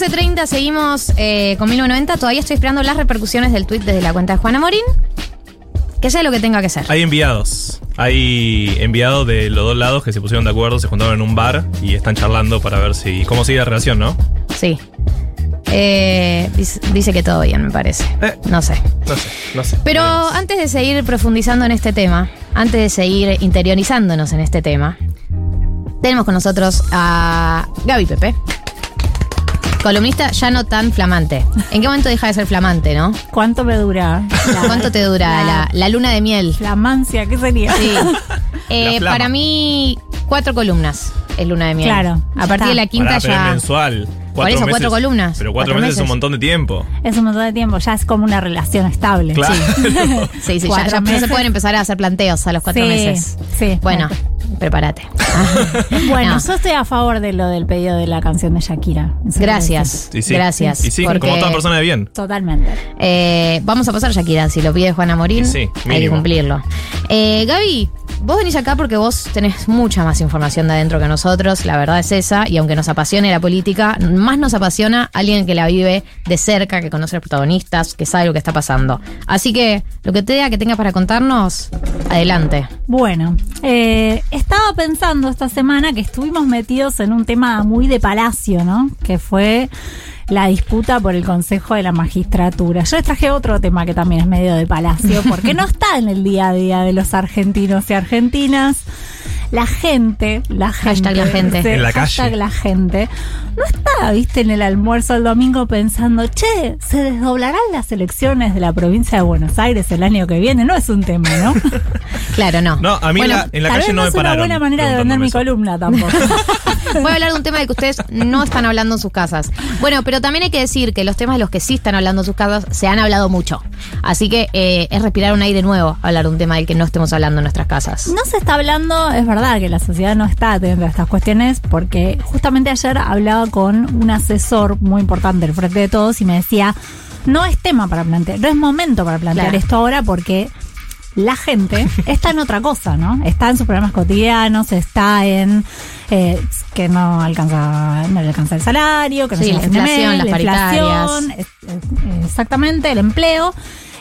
14.30 seguimos eh, con 1990. Todavía estoy esperando las repercusiones del tweet desde la cuenta de Juana Morín. Que sea lo que tenga que ser. Hay enviados. Hay enviados de los dos lados que se pusieron de acuerdo, se juntaron en un bar y están charlando para ver si cómo sigue la relación, ¿no? Sí. Eh, dice, dice que todo bien, me parece. Eh. No sé. No sé, no sé. Pero antes de seguir profundizando en este tema, antes de seguir interiorizándonos en este tema, tenemos con nosotros a Gaby Pepe. Columnista ya no tan flamante. ¿En qué momento deja de ser flamante, no? ¿Cuánto me dura? la- ¿Cuánto te dura la, la luna de miel? Flamancia, ¿qué sería? Sí. Eh, para mí, cuatro columnas es luna de miel. Claro, A partir de la quinta Pará, ya. mensual. Por eso, cuatro columnas. Pero cuatro, Cuatro meses, es un meses. montón de tiempo. Es un montón de tiempo, ya es como una relación estable. Claro. Sí, sí, ya, ya se meses. pueden empezar a hacer planteos a los cuatro Sí, meses. sí. Bueno, prepárate. Bueno, No. yo estoy a favor de lo del pedido de la canción de Shakira. Gracias. Y sí. Gracias. Y sí, porque, como toda persona de bien. Totalmente. eh, vamos a pasar, Shakira. Si lo pide Juana Morín, sí, hay que cumplirlo. Eh, Gaby, vos venís acá porque vos tenés mucha más información de adentro que nosotros. La verdad es esa. Y aunque nos apasione la política, más nos apasiona alguien que la vive de cerca, que conoce a los protagonistas, que sabe lo que está pasando. Así que lo que te diga que tengas para contarnos, adelante. Bueno, eh, estaba pensando esta semana que estuvimos metidos en un tema muy de palacio, ¿no? Que fue la disputa por el Consejo de la Magistratura. Yo les traje otro tema que también es medio de palacio, porque no está en el día a día de los argentinos y argentinas. La gente, la gente, Hashtag la gente. sí, En la hashtag calle. la gente, no está, viste, en el almuerzo el domingo pensando, che, se desdoblarán las elecciones de la provincia de Buenos Aires el año que viene. No es un tema, ¿no? Claro, no. No, a mí Bueno, la- en la Tal calle vez no no me es una pararon. buena manera de vender mi eso. columna tampoco. Voy a hablar de un tema del que ustedes no están hablando en sus casas. Bueno, pero también hay que decir que los temas de los que sí están hablando sus casas se han hablado mucho. Así que eh, es respirar un aire nuevo hablar de un tema del que no estemos hablando en nuestras casas. No se está hablando, es verdad que la sociedad no está atenta a estas cuestiones, porque justamente ayer hablaba con un asesor muy importante del Frente de Todos y me decía, no es tema para plantear, no es momento para plantear Claro. esto ahora porque la gente está en otra cosa, ¿no? Está en sus problemas cotidianos, está en eh, que no alcanza, no le alcanza el salario, que no Sí, llega la inflación, mes, las la paritarias. inflación, exactamente, el empleo.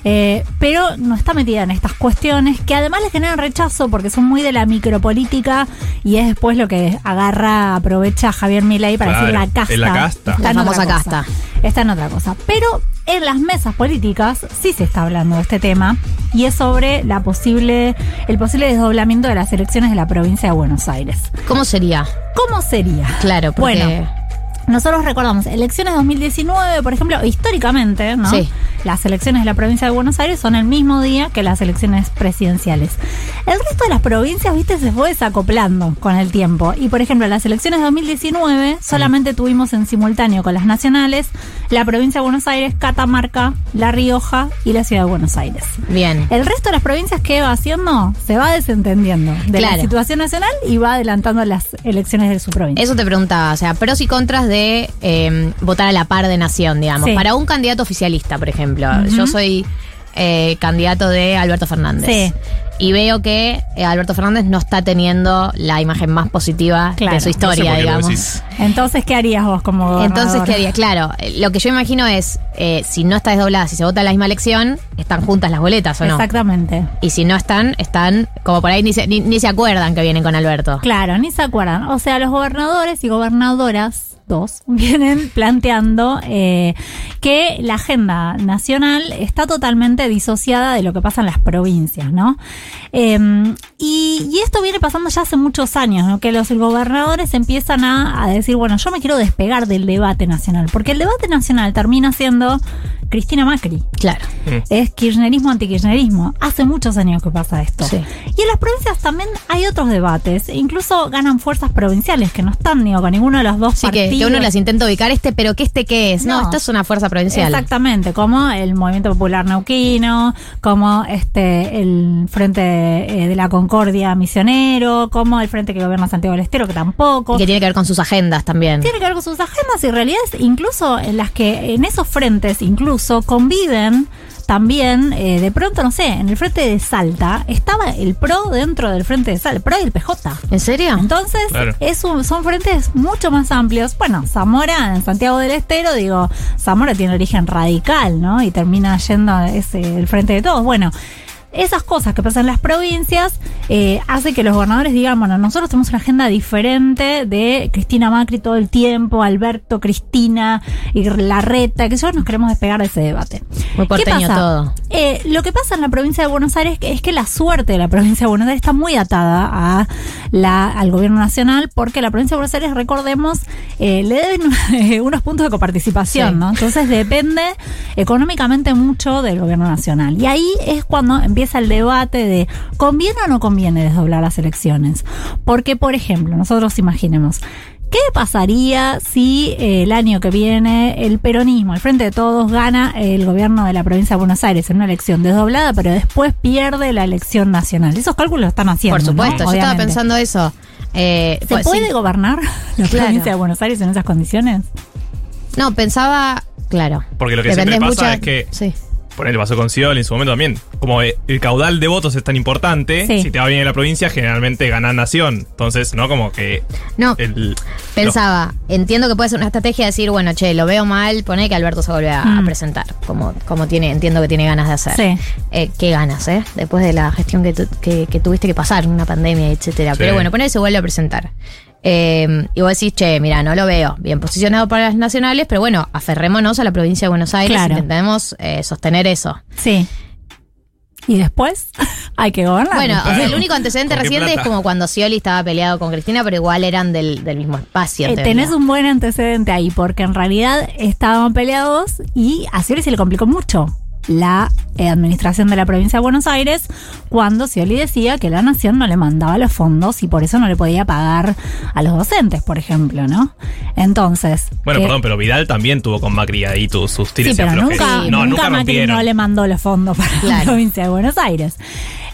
eh, pero no está metida en estas cuestiones que además le generan rechazo porque son muy de la micropolítica y es después lo que agarra, aprovecha Javier Milei para Claro, decir la casta. es la casta. Está La en famosa otra casta. cosa. Está en otra cosa. Pero en las mesas políticas sí se está hablando de este tema y es sobre la posible, el posible desdoblamiento de las elecciones de la provincia de Buenos Aires. ¿Cómo sería? ¿Cómo sería? Claro, porque. Bueno, nosotros recordamos elecciones 2019, por ejemplo, históricamente, ¿no? Sí. Las elecciones de la provincia de Buenos Aires son el mismo día que las elecciones presidenciales. El resto de las provincias, viste, se fue desacoplando con el tiempo. Y por ejemplo, las elecciones de 2019 solamente tuvimos en simultáneo con las nacionales la provincia de Buenos Aires, Catamarca, La Rioja y la ciudad de Buenos Aires. Bien. El resto de las provincias que va haciendo se va desentendiendo de la situación nacional y va adelantando las elecciones de su provincia. Eso te preguntaba, o sea, pros y contras de eh, votar a la par de nación, digamos. Sí. Para un candidato oficialista, por ejemplo. Yo soy eh, candidato de Alberto Fernández. Sí. Y veo que eh, Alberto Fernández no está teniendo la imagen más positiva Claro. de su No sé historia, digamos. Entonces, ¿qué harías vos como gobernador? Entonces, ¿qué haría? Claro, eh, lo que yo imagino es, eh, si no está desdoblada, si se vota en la misma elección, están juntas las boletas, ¿o no? Exactamente. Y si no están, están como por ahí ni se, ni, ni se acuerdan que vienen con Alberto. Claro, ni se acuerdan. O sea, los gobernadores y gobernadoras, dos, vienen planteando eh, que la agenda nacional está totalmente disociada de lo que pasa en las provincias, ¿no? Eh, y, y esto viene pasando ya hace muchos años, ¿no? Que los gobernadores empiezan a, a decir, bueno, yo me quiero despegar del debate nacional, porque el debate nacional termina siendo Cristina Macri. Claro. Es kirchnerismo antikirchnerismo. Hace muchos años que pasa esto. Sí. Y en las provincias también hay otros debates. Incluso ganan fuerzas provinciales que no están digo, con ninguno de los dos Sí, que, partidos. Que uno las intenta ubicar este, pero que este qué es. No, No. esta es una fuerza provincial. Exactamente, como el Movimiento Popular Neuquino, como este el Frente eh, de la Concordia Misionero, como el Frente que gobierna Santiago del Estero, que tampoco. Y que tiene que ver con sus agendas también. Tiene que ver con sus agendas y realidades, incluso en las que en esos frentes incluso conviven también, eh, de pronto, no sé, en el frente de Salta estaba el PRO dentro del frente de Salta, el PRO y el PJ. ¿En serio? Entonces, Claro. es un- son frentes mucho más amplios. Bueno, Zamora en Santiago del Estero, digo, Zamora tiene origen radical, ¿no? Y termina yendo ese, el frente de todos. Bueno. Esas cosas que pasan en las provincias eh, hace que los gobernadores digan, bueno, nosotros tenemos una agenda diferente de Cristina Macri todo el tiempo, Alberto, Cristina y Larreta, que yo nos queremos despegar de ese debate. Muy ¿Qué porteño pasa? todo. Eh, lo que pasa en la provincia de Buenos Aires es que la suerte de la provincia de Buenos Aires está muy atada a la, al gobierno nacional, porque la provincia de Buenos Aires, recordemos, eh, le deben eh, unos puntos de coparticipación, Sí. ¿no? Entonces depende económicamente mucho del gobierno nacional. Y ahí es cuando empieza el debate de ¿conviene o no conviene desdoblar las elecciones? Porque, por ejemplo, nosotros imaginemos, ¿Qué pasaría si eh, el año que viene el peronismo, el Frente de Todos, gana el gobierno de la provincia de Buenos Aires en una elección desdoblada, pero después pierde la elección nacional? Esos cálculos lo están haciendo. Por supuesto, ¿no? yo estaba pensando eso. Eh, ¿Se pues, puede sí. gobernar la Claro. provincia de Buenos Aires en esas condiciones? No, pensaba, claro. Porque lo que Depende siempre pasa mucho- es que- Sí. Ponele, pasó con Scioli en su momento también. Como eh, el caudal de votos es tan importante, Sí. si te va bien en la provincia, generalmente gana Nación. Entonces, ¿no? Como que No, el. pensaba, entiendo que puede ser una estrategia de decir, bueno, che, lo veo mal, pone que Alberto se vuelve a, a Mm. presentar, como, como tiene, entiendo que tiene ganas de hacer. Sí. Eh, qué ganas, ¿eh? Después de la gestión que, tu- que, que tuviste que pasar, una pandemia, etcétera. Sí. Pero bueno, poner se vuelve a presentar. Eh, y vos decís, che, mira, no lo veo bien posicionado para las nacionales, pero bueno, aferrémonos a la provincia de Buenos Aires, Claro. intentemos eh, sostener eso. Sí. ¿Y después? Hay que gobernar. Bueno, o sea, el único antecedente ¿Con qué reciente es como cuando Scioli estaba peleado con Cristina, pero igual eran del, del mismo espacio. Eh, tenés un buen antecedente ahí, porque en realidad estaban peleados y a Scioli se le complicó mucho la eh, administración de la provincia de Buenos Aires cuando Scioli decía que la nación no le mandaba los fondos y por eso no le podía pagar a los docentes, por ejemplo, ¿no? Entonces... Bueno, que- perdón, pero Vidal también tuvo con Macri ahí tus, sus tires Sí, y pero nunca, Sí, no, nunca nunca Macri no le mandó los fondos para la provincia de Buenos Aires.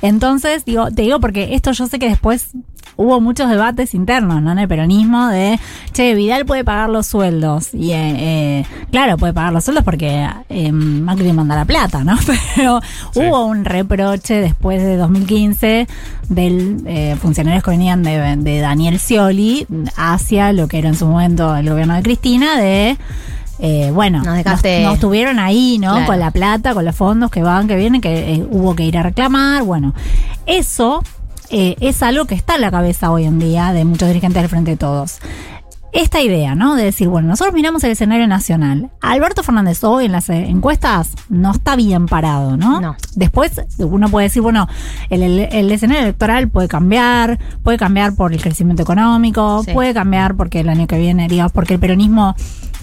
Entonces, digo, te digo porque esto yo sé que después hubo muchos debates internos, ¿no? En el peronismo de, che, Vidal puede pagar los sueldos. Y, eh, eh, claro, puede pagar los sueldos porque eh, Macri manda la plata, ¿no? Pero Sí. hubo un reproche después de 2015 del eh, funcionarios que venían de, de Daniel Scioli hacia lo que era en su momento el gobierno de Cristina de... eh, bueno, Nos dejaste- nos ahí, ¿no? Claro. Con la plata, con los fondos que van, que vienen, que eh, hubo que ir a reclamar. Bueno, eso eh, es algo que está en la cabeza hoy en día de muchos dirigentes del Frente de Todos. Esta idea, ¿no? De decir, bueno, nosotros miramos el escenario nacional. Alberto Fernández hoy en las encuestas no está bien parado, ¿no? No. Después uno puede decir, bueno, el, el- el escenario electoral puede cambiar, puede cambiar por el crecimiento económico, Sí. puede cambiar porque el año que viene, digamos, porque el peronismo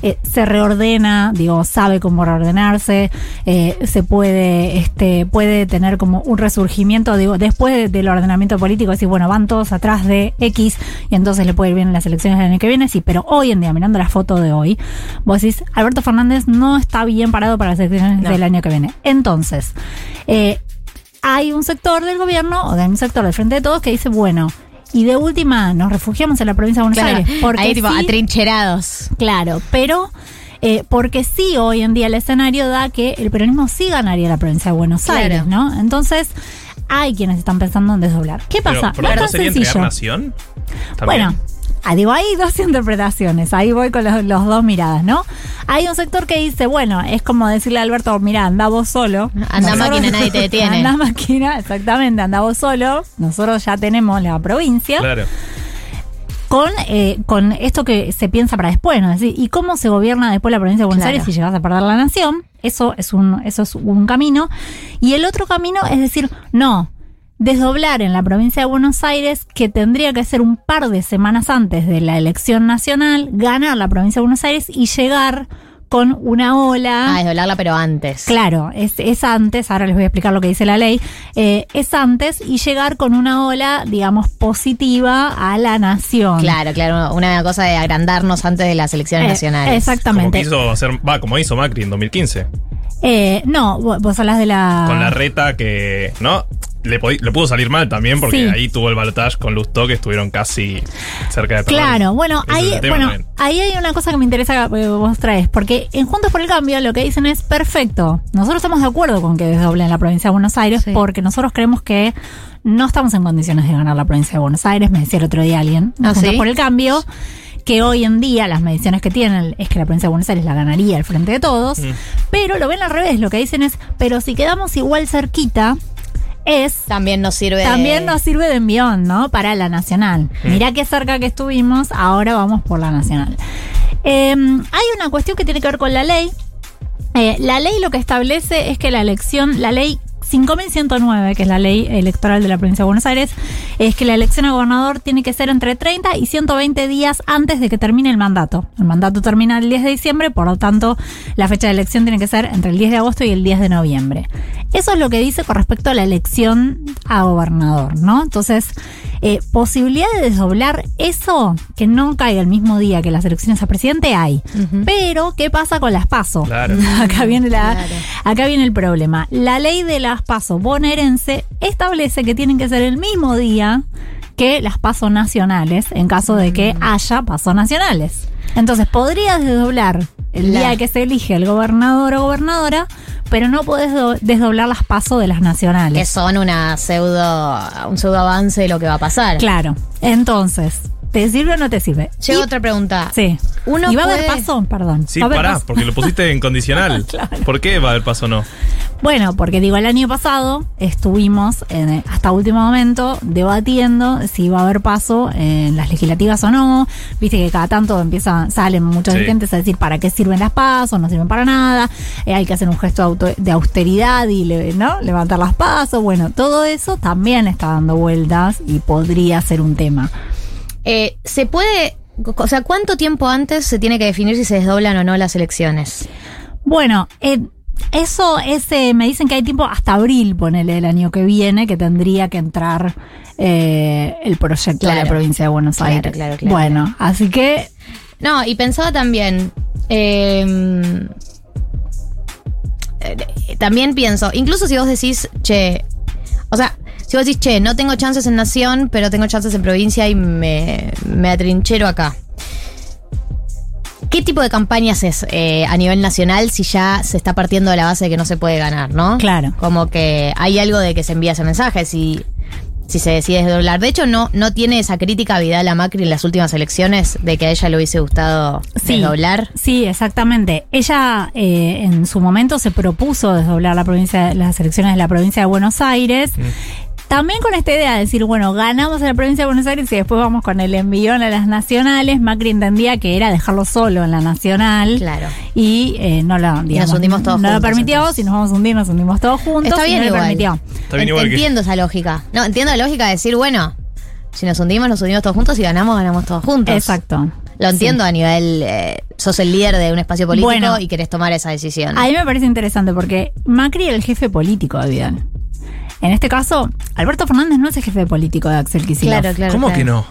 eh, se reordena, digo, sabe cómo reordenarse, eh, se puede, este, puede tener como un resurgimiento, digo, después de- del ordenamiento político, decir, bueno, van todos atrás de X y entonces le puede ir bien en las elecciones del año que viene, sí, pero hoy en día, mirando la foto de hoy, vos decís, Alberto Fernández no está bien parado para las elecciones No. del año que viene. Entonces, eh, hay un sector del gobierno o de un sector del Frente de Todos que dice, bueno, y de última nos refugiamos en la provincia de Buenos Claro, Aires. Porque ahí tipo sí- atrincherados. Claro, pero eh, porque sí hoy en día el escenario da que el peronismo sí ganaría la provincia de Buenos Claro. Aires, ¿no? Entonces, hay quienes están pensando en desdoblar. ¿Qué Pero, pasa? no es ¿no tan sería entregar sencillo. nación? Bueno, ah, digo, hay dos interpretaciones, ahí voy con los, los dos miradas, ¿no? Hay un sector que dice, bueno, es como decirle a Alberto, mira, anda vos solo. Anda máquina, nadie te detiene. Anda máquina, exactamente, anda vos solo. Nosotros ya tenemos la provincia Claro. con, eh, con esto que se piensa para después, ¿no? Es decir, ¿y cómo se gobierna después la provincia de Buenos Claro. Aires si llegas a perder la nación? Eso es un, eso es un camino. Y el otro camino es decir, no, desdoblar en la provincia de Buenos Aires, que tendría que ser un par de semanas antes de la elección nacional, ganar la provincia de Buenos Aires y llegar con una ola. Ah, desdoblarla, pero antes. Claro, es, es antes, ahora les voy a explicar lo que dice la ley, eh, es antes y llegar con una ola, digamos, positiva a la nación. Claro, claro, una cosa de agrandarnos antes de las elecciones Eh, nacionales. Como Exactamente. quiso hacer, va, como hizo Macri en 2015. Eh, no, vos vos hablas de la... Con la reta que, ¿no? Le, podi- le pudo salir mal también porque Sí. ahí tuvo el balotaje con Lustó que estuvieron casi cerca de perder. Claro, bueno, Ese ahí, bueno también. ahí hay una cosa que me interesa que vos traes, porque en Juntos por el Cambio lo que dicen es perfecto. Nosotros estamos de acuerdo con que desdoblen la provincia de Buenos Aires, Sí. porque nosotros creemos que no estamos en condiciones de ganar la provincia de Buenos Aires. Me decía el otro día alguien, ¿Ah, Juntos sí? por el Cambio, que hoy en día las mediciones que tienen es que la provincia de Buenos Aires la ganaría al frente de todos, Mm. pero lo ven al revés. Lo que dicen es, pero si quedamos igual cerquita, es También nos sirve. también de- nos sirve de envión, ¿no? Para la nacional. Mirá qué cerca que estuvimos, ahora vamos por la nacional. Eh, hay una cuestión que tiene que ver con la ley. Eh, la ley lo que establece es que la elección, la ley 5109, que es la ley electoral de la provincia de Buenos Aires, es que la elección a gobernador tiene que ser entre 30 y 120 días antes de que termine el mandato. El mandato termina el 10 de diciembre, por lo tanto, la fecha de elección tiene que ser entre el 10 de agosto y el 10 de noviembre. Eso es lo que dice con respecto a la elección a gobernador, ¿no? Entonces, eh, posibilidad de desdoblar eso, que no caiga el mismo día que las elecciones a presidente, hay. Pero, ¿qué pasa con las PASO? Claro. Acá viene la, Claro. acá viene el problema. La ley de las PASO bonaerense establece que tienen que ser el mismo día que las PASO nacionales, en caso de que haya PASO nacionales. Entonces, podrías desdoblar el La- día que se elige el gobernador o gobernadora, pero no podés do- desdoblar las PASO de las Que nacionales. son una pseudo. un pseudo avance de lo que va a pasar. Claro. Entonces, ¿te sirve o no te sirve? Llega Y- otra pregunta. Sí. Uno ¿Y va a haber paso? Perdón. Sí, ¿Va a haber pará, paso? porque lo pusiste en condicional. Claro. ¿Por qué va a haber paso o no? Bueno, porque digo, el año pasado estuvimos en- hasta último momento debatiendo si iba a haber paso en las legislativas o no. Viste que cada tanto empiezan, salen muchos Sí. dirigentes a decir para qué sirven las pasos, no sirven para nada, eh, hay que hacer un gesto de, auto- de austeridad y le- ¿no? levantar las pasos. Bueno, todo eso también está dando vueltas y podría ser un tema. Eh, ¿Se puede.? O sea, ¿cuánto tiempo antes se tiene que definir si se desdoblan o no las elecciones? Bueno, eh, eso es, eh, me dicen que hay tiempo hasta abril, ponele el año que viene, que tendría que entrar el proyecto de la Claro. provincia de Buenos Claro, Aires. claro, claro. Bueno, así que No, y pensaba también. eh, también pienso, incluso si vos decís, che, si vos decís, che, no tengo chances en Nación, pero tengo chances en provincia y me, me atrinchero acá. ¿Qué tipo de campañas es eh, a nivel nacional si ya se está partiendo de la base de que no se puede ganar, no? Claro. Como que hay algo de que se envía ese mensaje si, si se decide desdoblar. De hecho, no, no tiene esa crítica Vidal a Macri en las últimas elecciones de que a ella le hubiese gustado Sí. desdoblar. Sí, exactamente. Ella eh, en su momento se propuso desdoblar la provincia, las elecciones de la provincia de Buenos Aires. También con esta idea de decir, bueno, ganamos en la provincia de Buenos Aires y después vamos con el envión a las nacionales. Macri entendía que era dejarlo solo en la nacional. Claro. Y eh, no la digamos, hundimos todos No lo permitió, entonces. si nos vamos a hundir, nos hundimos todos juntos. Está bien no lo igual. permitió. Está bien En- igual que- entiendo esa lógica. No, entiendo la lógica de decir, bueno, si nos hundimos, nos hundimos todos juntos y ganamos, ganamos todos juntos. Exacto. Lo entiendo Sí. a nivel, eh, sos el líder de un espacio político Bueno. y querés tomar esa decisión. A mí me parece interesante porque Macri era el jefe político de Vidal. En este caso, Alberto Fernández no es el jefe político de Axel Kicillof. claro, claro. ¿Cómo claro. que no?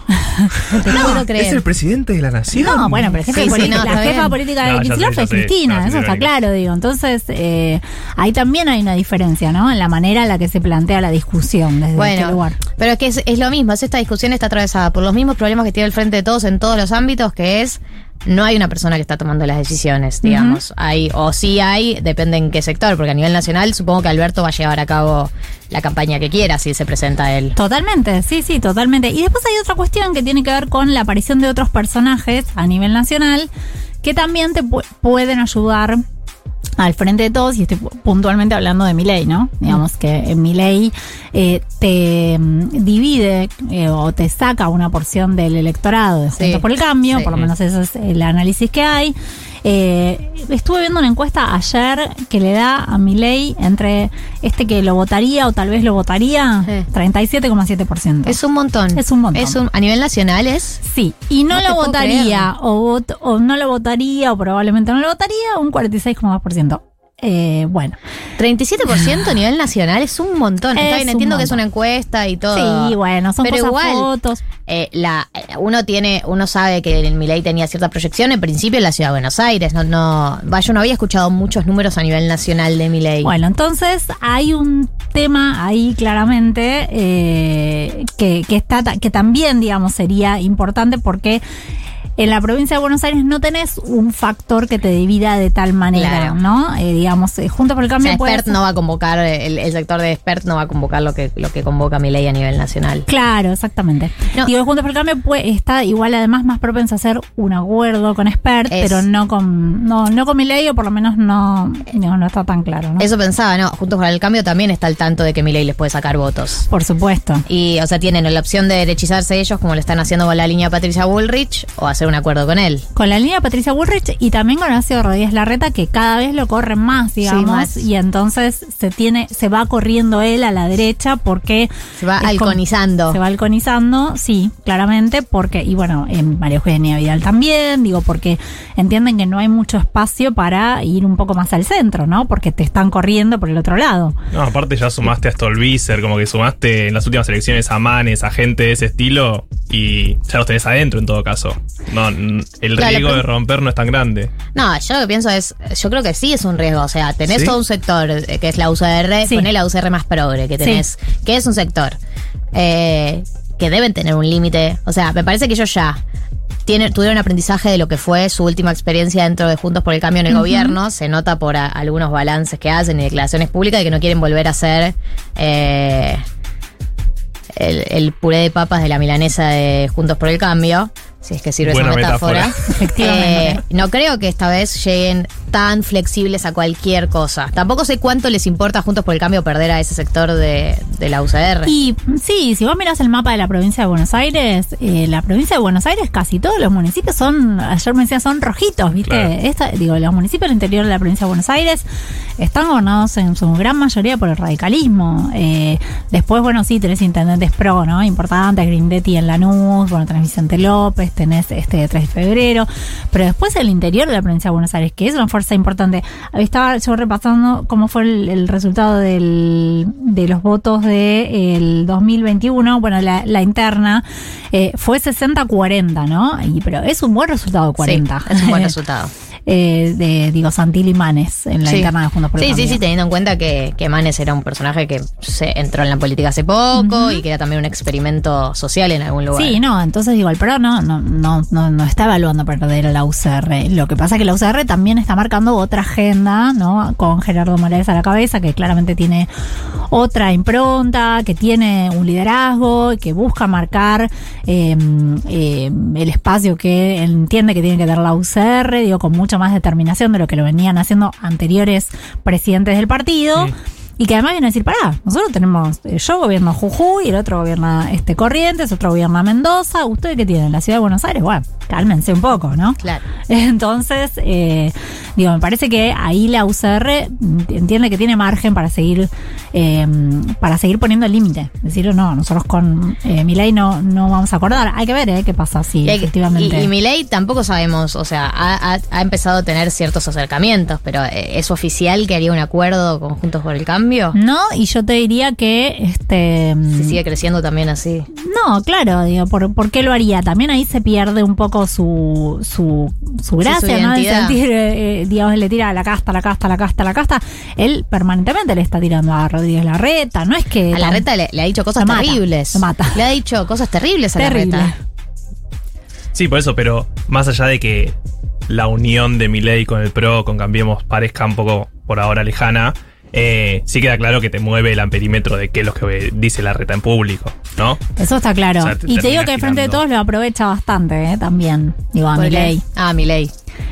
No puedo creer. Es el presidente de la nación. No, bueno, pero el jefe Sí, sí, político- no, la jefa bien. política de No, Kicillof es. Cristina, eso está claro, digo. Entonces, eh, ahí también hay una diferencia, ¿no? En la manera en la que se plantea la discusión desde este Bueno, lugar. pero es que es, es lo mismo, es esta discusión está atravesada por los mismos problemas que tiene el frente de todos en todos los ámbitos, que es no hay una persona que está tomando las decisiones, digamos. Hay, o sí hay, depende en qué sector, porque a nivel nacional supongo que Alberto va a llevar a cabo la campaña que quiera si se presenta él. Totalmente, sí, sí, totalmente. Y después hay otra cuestión que tiene que ver con la aparición de otros personajes a nivel nacional que también te pu- pueden ayudar al frente de todos, y estoy pu- puntualmente hablando de Milei, ¿no? Digamos que en Milei eh, te mm, divide eh, o te saca una porción del electorado de Sí, Juntos por el Cambio, sí. por lo menos ese es el análisis que hay. Eh, estuve viendo una encuesta ayer que le da a Milei entre este que lo votaría o tal vez lo votaría, Sí. 37,7%. Es un montón. Es un montón. Es un- a nivel nacional es. Sí, y no, lo votaría, o, vot- o no lo votaría, o probablemente no lo votaría, un 46,2%. Eh, bueno. 37% a nivel nacional es un montón. Es Está bien, entiendo que es una encuesta y todo. Sí, bueno, son Pero cosas igual, fotos. eh, la, eh, uno tiene, uno sabe que el Milei tenía cierta proyección en principio en la ciudad de Buenos Aires. No, no, yo no había escuchado muchos números a nivel nacional de Milei. Bueno, entonces hay un tema ahí claramente eh, que, que está que también, digamos, sería importante porque en la provincia de Buenos Aires no tenés un factor que te divida de tal manera, Claro. ¿no? Eh, digamos, eh, junto por el o cambio sea, Expert ser- no va a convocar, el, el sector de Expert no va a convocar lo que, lo que convoca Milei a nivel nacional. Claro, exactamente. No. Digo, Juntos por el Cambio pues, está igual además más propenso a hacer un acuerdo con Expert, Es. pero no con no, no con Milei o por lo menos no, no, no está tan claro, ¿no? Eso pensaba, ¿no? Juntos para el Cambio también está al tanto de que Milei les puede sacar votos. Por supuesto. Y, o sea, tienen la opción de derechizarse ellos, como lo están haciendo con la línea Patricia Bullrich, o hacer un acuerdo con él. Con la línea Patricia Bullrich y también con Horacio Rodríguez Larreta, que cada vez lo corren más, digamos, más. y entonces se tiene, se va corriendo él a la derecha porque Se va halconizando. Se va halconizando, sí, claramente, porque, y bueno, en María Eugenia Vidal también, digo, porque entienden que no hay mucho espacio para ir un poco más al centro, ¿no? Porque te están corriendo por el otro lado. No, aparte ya sumaste a Stolbizer, como que sumaste en las últimas elecciones a Manes, a gente de ese estilo, y ya los tenés adentro en todo caso. No, el Claro, riesgo de romper no es tan grande. No, yo lo que pienso es, yo creo que sí es un riesgo. O sea, tenés ¿Sí? todo un sector eh, que es la UCR, Sí. poné la UCR más progre que tenés, que es un sector eh, que deben tener un límite. O sea, me parece que ellos ya tienen, tuvieron aprendizaje de lo que fue su última experiencia dentro de Juntos por el Cambio en el gobierno. Se nota por a- algunos balances que hacen y declaraciones públicas de que no quieren volver a ser eh, el, el puré de papas de la milanesa de Juntos por el Cambio. Si es que sirve Buena esa metáfora. metáfora. Efectivamente. Eh, no creo que esta vez lleguen tan flexibles a cualquier cosa. Tampoco sé cuánto les importa Juntos por el Cambio perder a ese sector de, de la UCR. Y sí, si vos mirás el mapa de la provincia de Buenos Aires, eh, la provincia de Buenos Aires casi todos los municipios son, ayer me decía, son rojitos, ¿viste? Claro. Esta- digo, los municipios del interior de la provincia de Buenos Aires están gobernados en su gran mayoría por el radicalismo. Eh, después, bueno, sí, tenés intendentes pro, ¿no? Importantes, Grindetti en Lanús, bueno, tenés Vicente López, tenés este 3 de febrero, pero después el interior de la provincia de Buenos Aires, que es una fuerza importante. Estaba yo repasando cómo fue el, el resultado del, de los votos del 2021, bueno, la, la interna, eh, fue 60-40, ¿no? Y, pero es un buen resultado de 40. Sí, es un buen resultado. Eh, de, digo, Santil y Manes en la Sí. interna de Juntos por el Sí, sí, sí, teniendo en cuenta que, que Manes era un personaje que se entró en la política hace poco y que era también un experimento social en algún lugar. Sí, no, entonces digo, el PRO no, no, no, no, no está evaluando perder a la UCR. Lo que pasa es que la UCR también está marcando otra agenda, ¿no? Con Gerardo Morales a la cabeza, que claramente tiene otra impronta, que tiene un liderazgo, que busca marcar eh, eh, el espacio que entiende que tiene que tener la UCR, digo, con mucha más determinación de lo que lo venían haciendo anteriores presidentes del partido. Y que además viene a decir, pará, nosotros tenemos, eh, yo gobierno Jujuy, el otro gobierna este Corrientes, otro gobierna Mendoza, ¿ustedes qué tienen? La ciudad de Buenos Aires, bueno, cálmense un poco, ¿no? Claro. Entonces, eh, digo, me parece que ahí la UCR entiende que tiene margen para seguir, eh, para seguir poniendo el límite. Decir, no, nosotros con eh, Milei no, no vamos a acordar. Hay que ver, ¿eh? ¿Qué pasa? Sí, hay que- efectivamente. y, y Milei tampoco sabemos, o sea, ha, ha- ha empezado a tener ciertos acercamientos, pero ¿es oficial que haría un acuerdo con Juntos por el Cambio? no, y yo te diría que este Si sigue creciendo también así. No, claro, digo, ¿por, por qué lo haría? También ahí se pierde un poco su, su, su gracia, su ¿no? De sentir, eh, eh, digamos, le tira a la casta, la casta, la casta, la casta. Él permanentemente le está tirando a Rodríguez Larreta, no es que... A la reta le, le ha dicho cosas Lo mata, terribles. lo mata. Le ha dicho cosas terribles a Terrible. la reta. Sí, por eso, pero más allá de que la unión de Milei con el PRO, con Cambiemos, parezca un poco por ahora lejana, eh, sí queda claro que te mueve el amperímetro de qué es lo que dice la reta en público, ¿no? Eso está claro. O sea, te y te digo que el Frente de. Todos lo aprovecha bastante, ¿eh? También. Digo, a ¿Por qué? Milei. Ah, Milei.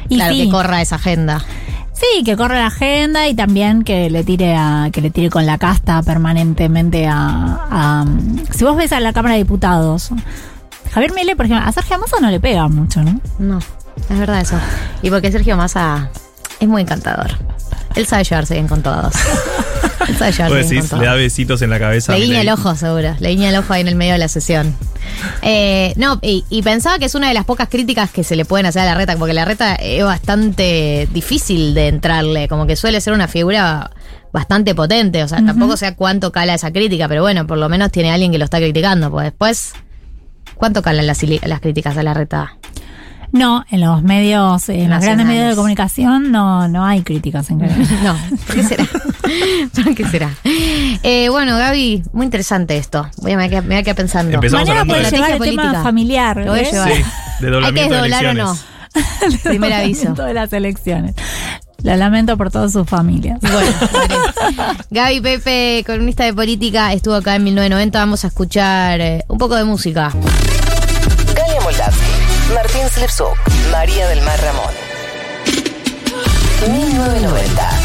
Y Claro, sí. que corra esa agenda. Sí, que corre la agenda y también que le tire a, que le tire con la casta permanentemente a, a- si vos ves a la Cámara de Diputados, Javier Milei, por ejemplo, a Sergio Massa no le pega mucho, ¿no? No, es verdad eso. Y porque Sergio Massa es muy encantador. Él sabe llevarse bien con todos. Él sabe llevarse bien con todos. le da besitos en la cabeza. Le guiña el ojo, seguro. Le guiña el ojo ahí en el medio de la sesión. Eh, no, y, y pensaba que es una de las pocas críticas que se le pueden hacer a la reta, porque la reta es bastante difícil de entrarle, como que suele ser una figura bastante potente, o sea, tampoco sé a cuánto cala esa crítica, pero bueno, por lo menos tiene alguien que lo está criticando, pues después, ¿cuánto calan las críticas a la reta? No, en los medios, en los grandes medios de comunicación no, no hay críticas en general. No, ¿por qué será? ¿Por qué será? Eh, bueno, Gaby, muy interesante esto. Voy a, me voy a, me voy a quear pensando. Empezamos Mañana hablando puede de- llevar el Estrategia tema política. familiar. Lo voy a llevar. Sí, de ¿Hay que doblamiento de desdoblar o no? Primer aviso. de las elecciones. Lo lamento por todas sus familias. Bueno, vale. Gaby Pepe, columnista de política, estuvo acá en 1990. Vamos a escuchar eh, un poco de música. Galia Moldavsky, Martín Slepsuk, María del Mar Ramón. 1990.